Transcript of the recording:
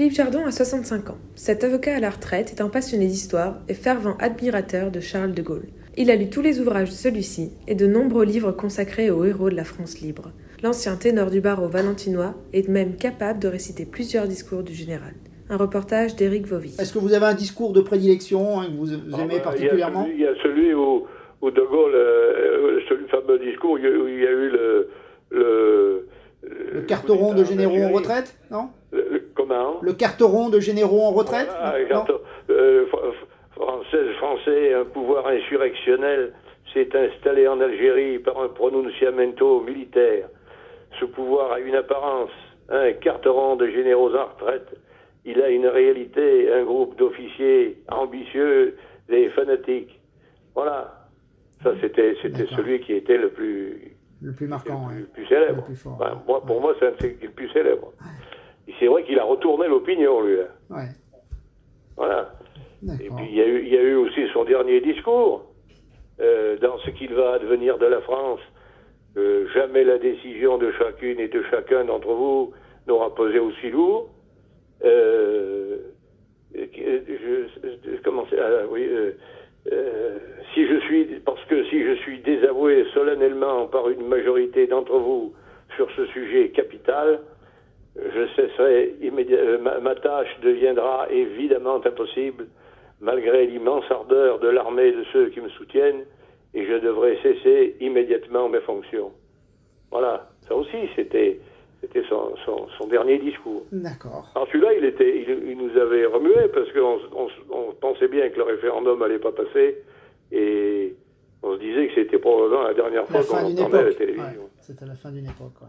Philippe Chardon a 65 ans. Cet avocat à la retraite est un passionné d'histoire et fervent admirateur de Charles de Gaulle. Il a lu tous les ouvrages de celui-ci et de nombreux livres consacrés aux héros de la France libre. L'ancien ténor du barreau valentinois est même capable de réciter plusieurs discours du général. Un reportage d'Éric Vovy. Est-ce que vous avez un discours de prédilection hein, que vous Ah aimez bah, particulièrement Il y a celui, il y a celui où, où De Gaulle, euh, ce fameux discours, où il y a, eu le. Le, Le carteron de généraux en retraite Non? Comment Le carteron de généraux en retraite Voilà, Non quand, euh, Fr- Française, Français, un pouvoir insurrectionnel s'est installé en Algérie par un pronunciamento militaire. Ce pouvoir a une apparence, un carteron de généraux en retraite. Il a une réalité, un groupe d'officiers ambitieux et fanatiques. Voilà. Ça, c'était, c'était celui qui était le plus, Le plus marquant, le ouais. plus célèbre. Le plus fort, Enfin, ouais. moi, pour moi, c'est le plus célèbre. Retourné l'opinion, lui. hein. Ouais, Voilà. Et puis il y, a eu, il y a eu aussi son dernier discours euh, dans ce qu'il va advenir de la France. Euh, jamais la décision de chacune et de chacun d'entre vous n'aura pesé aussi lourd. Euh, euh, je, comment c'est ah, oui, si je suis parce que si je suis désavoué solennellement par une majorité d'entre vous sur ce sujet capital, je cesserai immédiatement. Ma, ma tâche deviendra évidemment impossible, malgré l'immense ardeur de l'armée et de ceux qui me soutiennent, et je devrais cesser immédiatement mes fonctions. Voilà, ça aussi, c'était, c'était son, son, son dernier discours. D'accord. Alors celui-là, il, était, il, il nous avait remué, parce qu'on on, on pensait bien que le référendum allait pas passer, et on se disait que c'était probablement la dernière fois qu'on entendait à la télévision. Ouais, C'était la fin d'une époque, ouais.